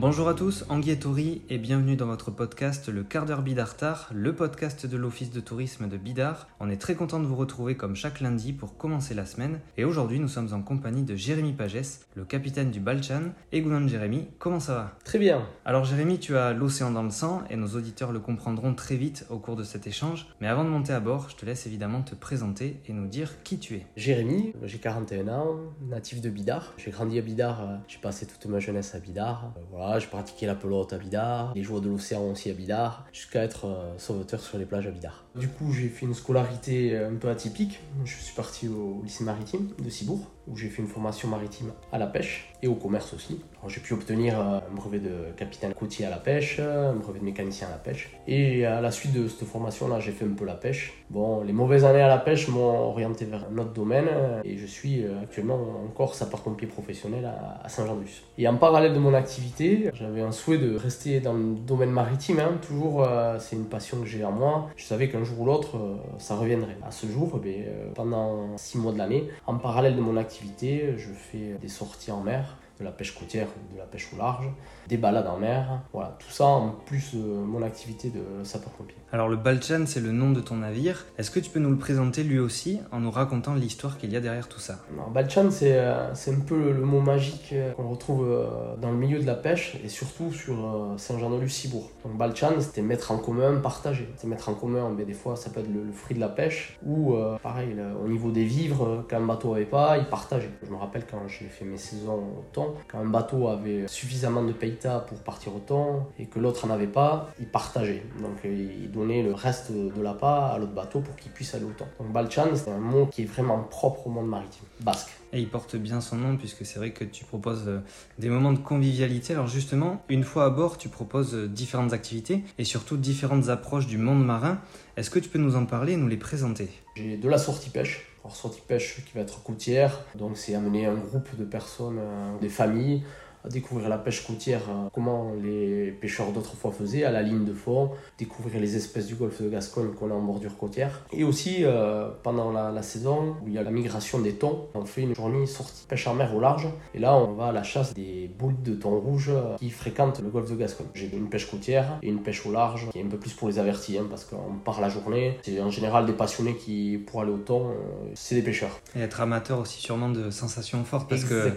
Bonjour à tous, Anguille et Tori et bienvenue dans votre podcast Le quart d'heure Bidartar, le podcast de l'Office de tourisme de Bidart. On est très content de vous retrouver comme chaque lundi pour commencer la semaine et aujourd'hui nous sommes en compagnie de Jérémy Pagès, le capitaine du Balchan. Et Gounan Jérémy, comment ça va? Très bien. Alors Jérémy, tu as l'océan dans le sang et nos auditeurs le comprendront très vite au cours de cet échange. Mais avant de monter à bord, je te laisse évidemment te présenter et nous dire qui tu es. Jérémy, j'ai 41 ans, natif de Bidart. J'ai grandi à Bidart, euh, j'ai passé toute ma jeunesse à Bidart. Euh, Voilà, j'ai pratiqué la pelote à Bidart, les joueurs de l'océan aussi à Bidart, jusqu'à être euh, sauveteur sur les plages à Bidart. Du coup, j'ai fait une scolarité euh, un peu atypique. Je suis parti au lycée maritime de Cibourg, où j'ai fait une formation maritime à la pêche et au commerce aussi. J'ai pu obtenir euh, un brevet de capitaine côtier à la pêche, un brevet de mécanicien à la pêche. Et à la suite de cette formation-là, j'ai fait un peu la pêche. Bon, les mauvaises années à la pêche m'ont orienté vers un autre domaine euh, et je suis euh, actuellement encore sapeur-pompier professionnel à Saint-Jean-de-Luz. Et en parallèle de mon activité, j'avais un souhait de rester dans le domaine maritime. hein. Toujours, c'est une passion que j'ai en moi. Je savais qu'un jour ou l'autre, ça reviendrait. À ce jour, eh pendant six mois de l'année, en parallèle de mon activité, je fais des sorties en mer de la pêche côtière ou de la pêche au large, des balades en mer, voilà, tout ça en plus de mon activité de sapeur-pompier. Alors le Balchan, c'est le nom de ton navire. Est-ce que tu peux nous le présenter lui aussi en nous racontant l'histoire qu'il y a derrière tout ça? Alors, Balchan, c'est euh, c'est un peu le, le mot magique euh, qu'on retrouve euh, dans le milieu de la pêche et surtout sur euh, Saint-Jean-de-Luz-Cibourg. Donc Balchan, c'était mettre en commun, partager. C'est mettre en commun, mais des fois, ça peut être le, le fruit de la pêche ou, euh, pareil, le- au niveau des vivres, euh, quand un bateau avait pas, il partageait. Je me rappelle quand j'ai fait mes saisons au thon, quand un bateau avait suffisamment de peita pour partir au thon et que l'autre en avait pas, il partageait. Donc euh, il donnait le reste de l'appât à l'autre bateau pour qu'il puisse aller au thon. Donc Balchan, c'est un mot qui est vraiment propre au monde maritime, basque. Et il porte bien son nom puisque c'est vrai que tu proposes euh, des moments de convivialité. Alors justement, une fois à bord, tu proposes euh, différentes activités et surtout différentes approches du monde marin. Est-ce que tu peux nous en parler et nous les présenter? J'ai de la sortie pêche. Alors sortie pêche qui va être côtière, donc c'est amener un groupe de personnes, euh, des familles, à découvrir la pêche côtière, euh, comment les pêcheurs d'autrefois faisaient, à la ligne de fond, découvrir les espèces du golfe de Gascogne qu'on a en bordure côtière. Et aussi, euh, pendant la, la saison où il y a la migration des thons, on fait une journée sortie pêche en mer au large, et là on va à la chasse des boules de thon rouge euh, qui fréquentent le golfe de Gascogne. J'ai une pêche côtière et une pêche au large, qui est un peu plus pour les avertis, hein, parce qu'on part la journée. C'est en général des passionnés qui, pour aller au thon, euh, c'est des pêcheurs. Et être amateur aussi sûrement de sensations fortes parce que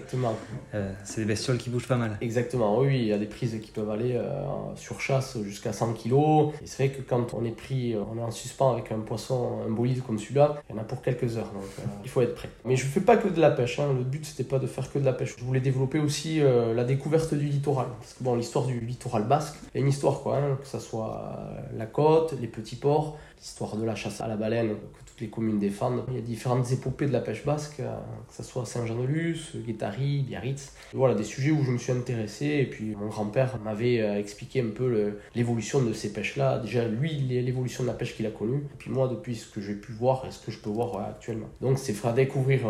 euh, c'est des bestioles qui bougent pas mal. Exactement, oui, il y a des prises qui peuvent aller euh, sur chasse jusqu'à 100 kg. Et c'est vrai que quand on est pris, euh, on est en suspens avec un poisson, un bolide comme celui-là, il y en a pour quelques heures, donc euh, il faut être prêt. Mais je fais pas que de la pêche, hein. le but c'était pas de faire que de la pêche. Je voulais développer aussi la découverte du littoral. Parce que bon, l'histoire du littoral basque, a une histoire quoi, hein, que ce soit la côte, les petits ports, l'histoire de la chasse à la baleine que les communes défendent. Il y a différentes épopées de la pêche basque, euh, que ce soit Saint-Jean-de-Luz, Guétari, Biarritz. Voilà, des sujets où je me suis intéressé et puis mon grand-père m'avait euh, expliqué un peu l'évolution de ces pêches-là. Déjà, lui, l'évolution de la pêche qu'il a connue, et puis moi, depuis ce que j'ai pu voir et ce que je peux voir euh, actuellement. Donc, c'est faire découvrir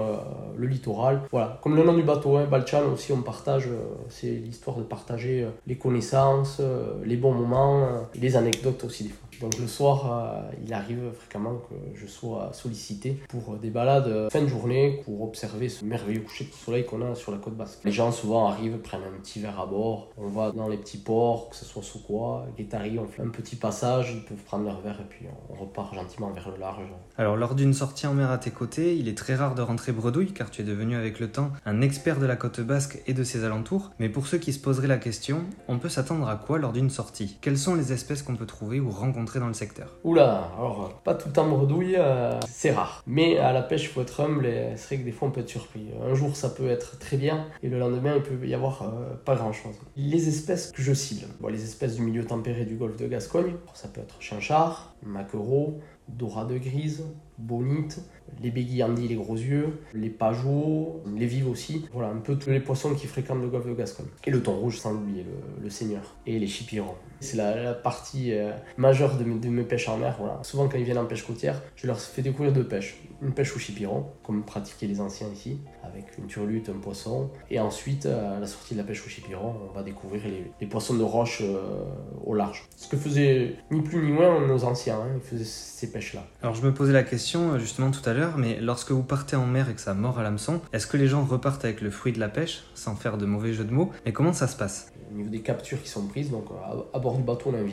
le littoral. Voilà, comme le nom du bateau, hein, Balchan aussi, on partage, c'est l'histoire de partager les connaissances, les bons moments, les anecdotes aussi des fois. Donc le soir, euh, il arrive fréquemment que je sois sollicité pour des balades fin de journée pour observer ce merveilleux coucher de soleil qu'on a sur la côte basque. Les gens souvent arrivent, prennent un petit verre à bord, on va dans les petits ports, que ce soit Sokoa, Guétari, on fait un petit passage, ils peuvent prendre leur verre et puis on repart gentiment vers le large. Alors lors d'une sortie en mer à tes côtés, il est très rare de rentrer bredouille car tu es devenu avec le temps un expert de la côte basque et de ses alentours. Mais pour ceux qui se poseraient la question, on peut s'attendre à quoi lors d'une sortie? Quelles sont les espèces qu'on peut trouver ou rencontrer? Dans le secteur Oula, alors pas tout le temps bredouille, euh, c'est rare. Mais à la pêche, il faut être humble et c'est vrai que des fois on peut être surpris. Un jour ça peut être très bien et le lendemain il peut y avoir euh, pas grand chose. Les espèces que je cible, les espèces du milieu tempéré du golfe de Gascogne, ça peut être chinchard, maquereau, dorade grise, bonite, les béguillandis, les gros yeux, les pageaux, les vives aussi. Voilà, un peu tous les poissons qui fréquentent le golfe de Gascogne. Et le thon rouge, sans l'oublier, le, le seigneur. Et les chipirons. C'est la, la partie euh, majeure de mes, de pêches en mer. Voilà. Souvent, quand ils viennent en pêche côtière, je leur fais découvrir deux pêches. Une pêche au chipiron, comme pratiquaient les anciens ici, avec une turlute, un poisson. Et ensuite, à la sortie de la pêche au chipiron, on va découvrir les, les poissons de roche euh, au large. Ce que faisaient ni plus ni moins nos anciens. hein. Ils faisaient ces pêches-là. Alors je me posais la question justement tout à l'heure, mais lorsque vous partez en mer et que ça mord à l'hameçon, est-ce que les gens repartent avec le fruit de la pêche, sans faire de mauvais jeu de mots? Mais comment ça se passe? Au niveau des captures qui sont prises, donc à, bord du bateau, on a un.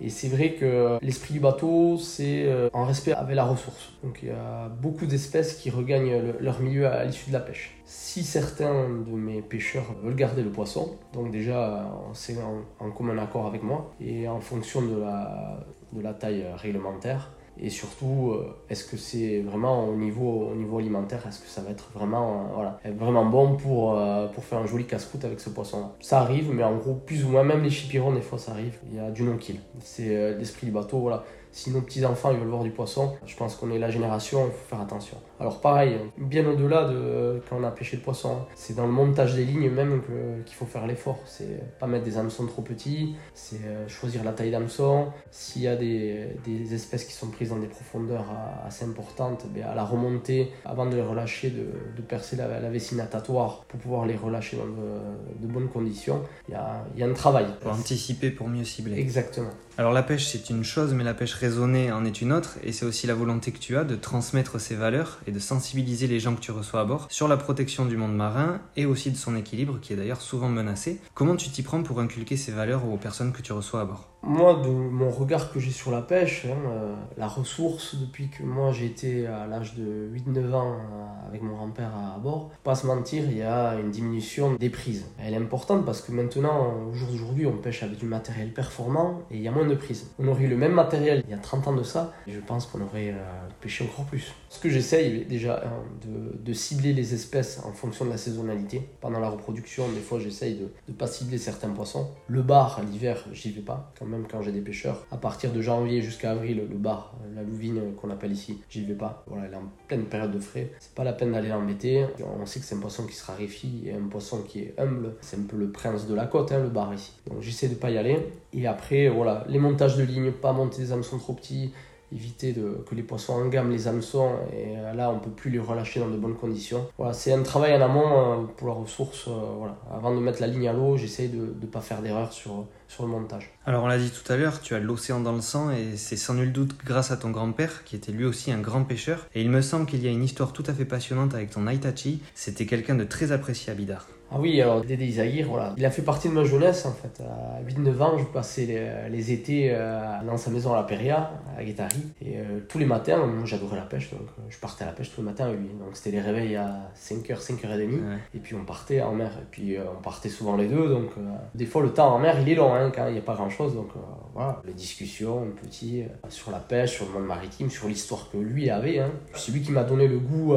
Et c'est vrai que l'esprit du bateau, c'est en respect avec la ressource. Donc il y a beaucoup d'espèces qui regagnent leur milieu à l'issue de la pêche. Si certains de mes pêcheurs veulent garder le poisson, donc déjà c'est en, commun accord avec moi, et en fonction de la taille réglementaire, et surtout, euh, est-ce que c'est vraiment au niveau, au niveau alimentaire, est-ce que ça va être vraiment, euh, voilà, vraiment bon pour, euh, pour faire un joli casse-croûte avec ce poisson-là? Ça arrive, mais en gros, plus ou moins, même les chipirons, des fois, ça arrive. Il y a du non-kill. C'est l'esprit du bateau, voilà. Si nos petits-enfants ils veulent voir du poisson, je pense qu'on est la génération, il faut faire attention. Alors pareil, bien au-delà de quand on a pêché le poisson, c'est dans le montage des lignes même qu'il faut faire l'effort. C'est pas mettre des hameçons trop petits, c'est euh, choisir la taille d'hameçon. S'il y a des, des, espèces qui sont prises dans des profondeurs assez importantes, ben, à la remontée, avant de les relâcher, de, de percer la, la, vessie natatoire pour pouvoir les relâcher dans de, de bonnes conditions, il y a, y a un travail. Pour anticiper, pour mieux cibler. Exactement. Alors la pêche c'est une chose, mais la pêche raisonnée en est une autre, et c'est aussi la volonté que tu as de transmettre ces valeurs et de sensibiliser les gens que tu reçois à bord sur la protection du monde marin et aussi de son équilibre qui est d'ailleurs souvent menacé. Comment tu t'y prends pour inculquer ces valeurs aux personnes que tu reçois à bord? Moi, de mon regard que j'ai sur la pêche, hein, euh, la ressource, depuis que moi j'ai été à l'âge de 8-9 ans euh, avec mon grand-père à, bord, pas se mentir, il y a une diminution des prises. Elle est importante parce que maintenant, au jour d'aujourd'hui, on pêche avec du matériel performant et il y a moins de prises. On aurait eu le même matériel il y a 30 ans de ça, et je pense qu'on aurait euh, pêché encore plus. Ce que j'essaye déjà hein, de, de, cibler les espèces en fonction de la saisonnalité. Pendant la reproduction, des fois j'essaye de ne pas cibler certains poissons. Le bar, l'hiver, j'y vais pas même quand j'ai des pêcheurs. À partir de janvier jusqu'à avril, le bar, la louvine qu'on appelle ici, j'y vais pas. Voilà, elle est en pleine période de frais. C'est pas la peine d'aller l'embêter. On sait que c'est un poisson qui se raréfie et un poisson qui est humble. C'est un peu le prince de la côte, hein, le bar ici. Donc j'essaie de pas y aller. Et après, voilà, les montages de ligne, pas monter des hameçons trop petits éviter que les poissons engament les hameçons et là on peut plus les relâcher dans de bonnes conditions. Voilà, c'est un travail en amont euh, pour la ressource. Euh, voilà. Avant de mettre la ligne à l'eau, j'essaye de ne pas faire d'erreur sur, sur le montage. Alors on l'a dit tout à l'heure, tu as l'océan dans le sang et c'est sans nul doute grâce à ton grand-père qui était lui aussi un grand pêcheur et il me semble qu'il y a une histoire tout à fait passionnante avec ton Aitachi. C'était quelqu'un de très apprécié à Bidar. Ah oui, alors Dédé Isaguirre, voilà. Il a fait partie de ma jeunesse en fait. À 8-9 ans, je passais les, étés euh, dans sa maison à la Peria, à Guétari. Et euh, tous les matins, moi j'adorais la pêche, donc euh, je partais à la pêche tous les matins avec lui. Donc c'était les réveils à 5h, 5h30. Et puis on partait en mer. Et puis on partait souvent les deux. Donc des fois le temps en mer il est long hein, il n'y a pas grand chose. Donc voilà, les discussions, un petit, sur la pêche, sur le monde maritime, sur l'histoire que lui avait. Hein. C'est lui qui m'a donné le goût,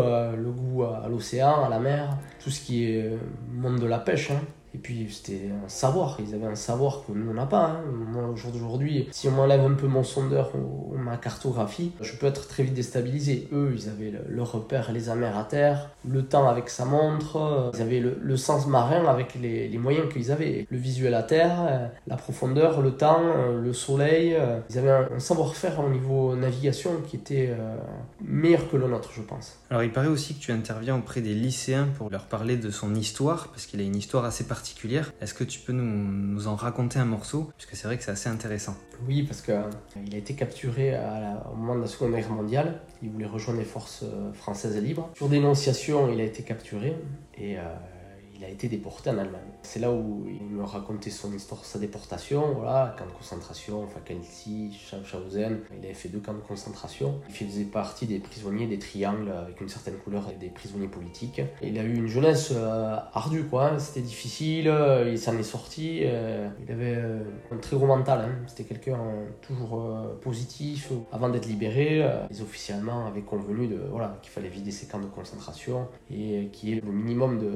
goût à l'océan, à la mer, tout ce qui est monde de la pêche. Hein. Et puis c'était un savoir, ils avaient un savoir que nous on n'a pas. Hein. Moi au jour d'aujourd'hui, si on m'enlève un peu mon sondeur ou, ma cartographie, je peux être très vite déstabilisé. Eux, ils avaient le, repère les amers à terre, le temps avec sa montre, ils avaient le, sens marin avec les, les moyens qu'ils avaient. Le visuel à terre, euh, la profondeur, le temps, euh, le soleil. Euh, ils avaient un, savoir-faire au niveau navigation qui était meilleur que le nôtre, je pense. Alors il paraît aussi que tu interviens auprès des lycéens pour leur parler de son histoire, parce qu'il a une histoire assez particulière est-ce que tu peux nous, en raconter un morceau? Puisque c'est vrai que c'est assez intéressant. Oui, parce qu'il euh, a été capturé au moment de la Seconde Guerre mondiale. Il voulait rejoindre les forces euh, françaises libres. Sur dénonciation, il a été capturé et euh, il a été déporté en Allemagne. C'est là où il me racontait son histoire, sa déportation, voilà, camp de concentration, Fakelti, Schaffhausen. Il avait fait deux camps de concentration. Il faisait partie des prisonniers des triangles avec une certaine couleur et des prisonniers politiques. Il a eu une jeunesse euh, ardue, quoi. Hein. C'était difficile, euh, il s'en est sorti. Euh, il avait un très gros mental. Hein. C'était quelqu'un toujours positif. Avant d'être libéré, les officiers allemands avaient convenu de, voilà, qu'il fallait vider ces camps de concentration et qu'il y ait le minimum de,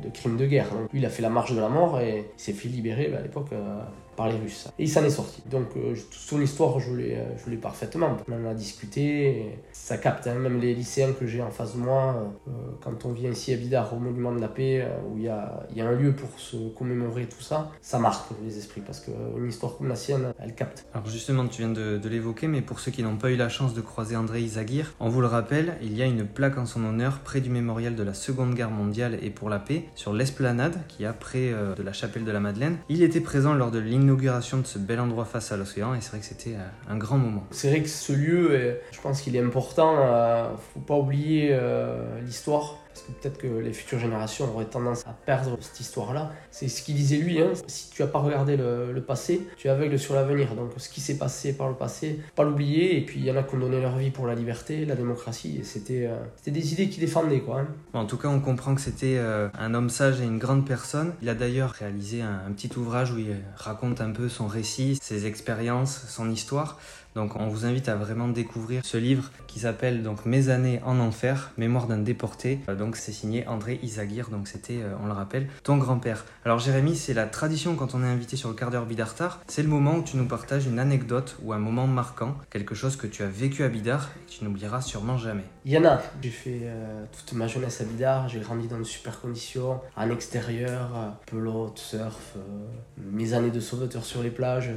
de de guerre. Donc lui, il a fait la marche de la mort et s'est fait libérer bah, à l'époque euh, par les Russes. Et il s'en est sorti. Donc euh, son histoire, je l'ai, euh, je l'ai parfaitement. On en a discuté, ça capte. Hein. même les lycéens que j'ai en face de moi, quand on vient ici à Bidar, au Monument de la Paix, où il y a, un lieu pour se commémorer tout ça, ça marque les esprits parce qu'une histoire comme la sienne, elle capte. Alors justement, tu viens de, l'évoquer, mais pour ceux qui n'ont pas eu la chance de croiser André Izagir, on vous le rappelle, il y a une plaque en son honneur près du mémorial de la Seconde Guerre mondiale et pour la paix sur l'esplanade qui est près de la chapelle de la Madeleine. Il était présent lors de de ce bel endroit face à l'océan et c'est vrai que c'était un grand moment. C'est vrai que ce lieu, je pense qu'il est important, faut pas oublier l'histoire parce que peut-être que les futures générations auraient tendance à perdre cette histoire-là. C'est ce qu'il disait lui, hein. si tu n'as pas regardé le, passé, tu es aveugle sur l'avenir. Donc ce qui s'est passé par le passé, pas l'oublier. Et puis il y en a qui ont donné leur vie pour la liberté, la démocratie, et c'était euh, des idées qu'il défendait. Quoi, hein. En tout cas, on comprend que c'était euh, un homme sage et une grande personne. Il a d'ailleurs réalisé un petit ouvrage où il raconte un peu son récit, ses expériences, son histoire. Donc on vous invite à vraiment découvrir ce livre qui s'appelle donc Mes années en enfer, mémoire d'un déporté. Euh, donc c'est signé André Isagir, donc c'était, euh, on le rappelle, ton grand-père. Alors Jérémy, c'est la tradition quand on est invité sur le quart d'heure Bidartar, c'est le moment où tu nous partages une anecdote ou un moment marquant, quelque chose que tu as vécu à Bidar et que tu n'oublieras sûrement jamais. Il. J'ai fait euh, toute ma jeunesse à Bidar, j'ai grandi dans de super conditions, en extérieur, pelote, surf, mes années de sauveteur sur les plages.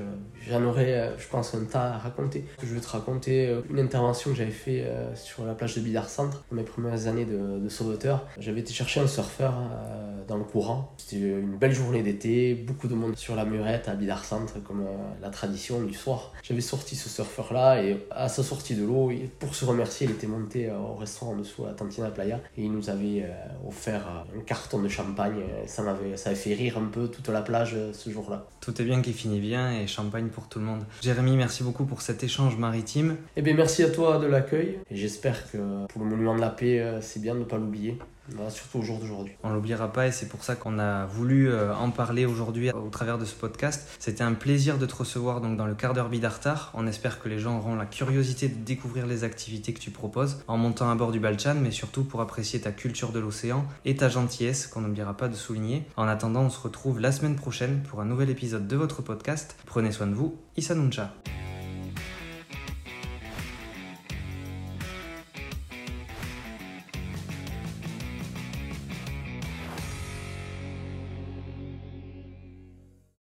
J'en aurais, je pense, un tas à raconter je vais te raconter euh, une intervention que j'avais fait euh, sur la plage de Bidar Centre, dans mes premières années de, sauveteur. J'avais été chercher un surfeur euh, dans le courant. C'était une belle journée d'été, beaucoup de monde sur la murette à Bidar Centre, comme la tradition du soir. J'avais sorti ce surfeur-là et à sa sortie de l'eau, pour se remercier, il était monté au restaurant en dessous à Tantina Playa et il nous avait offert un carton de champagne. Ça m'avait, ça avait fait rire un peu toute la plage ce jour-là. Tout est bien qui finit bien et champagne pour tout le monde. Jérémy, merci beaucoup pour cette échange maritime. Eh bien, merci à toi de l'accueil. Et j'espère que pour le Monument de la Paix, euh, c'est bien de ne pas l'oublier. surtout au jour d'aujourd'hui. On l'oubliera pas et c'est pour ça qu'on a voulu euh, en parler aujourd'hui au travers de ce podcast. C'était un plaisir de te recevoir donc dans le quart d'heure Bidartar. On espère que les gens auront la curiosité de découvrir les activités que tu proposes en montant à bord du Balchan, mais surtout pour apprécier ta culture de l'océan et ta gentillesse qu'on n'oubliera pas de souligner. En attendant, on se retrouve la semaine prochaine pour un nouvel épisode de votre podcast. Prenez soin de vous. Issa Nuncha.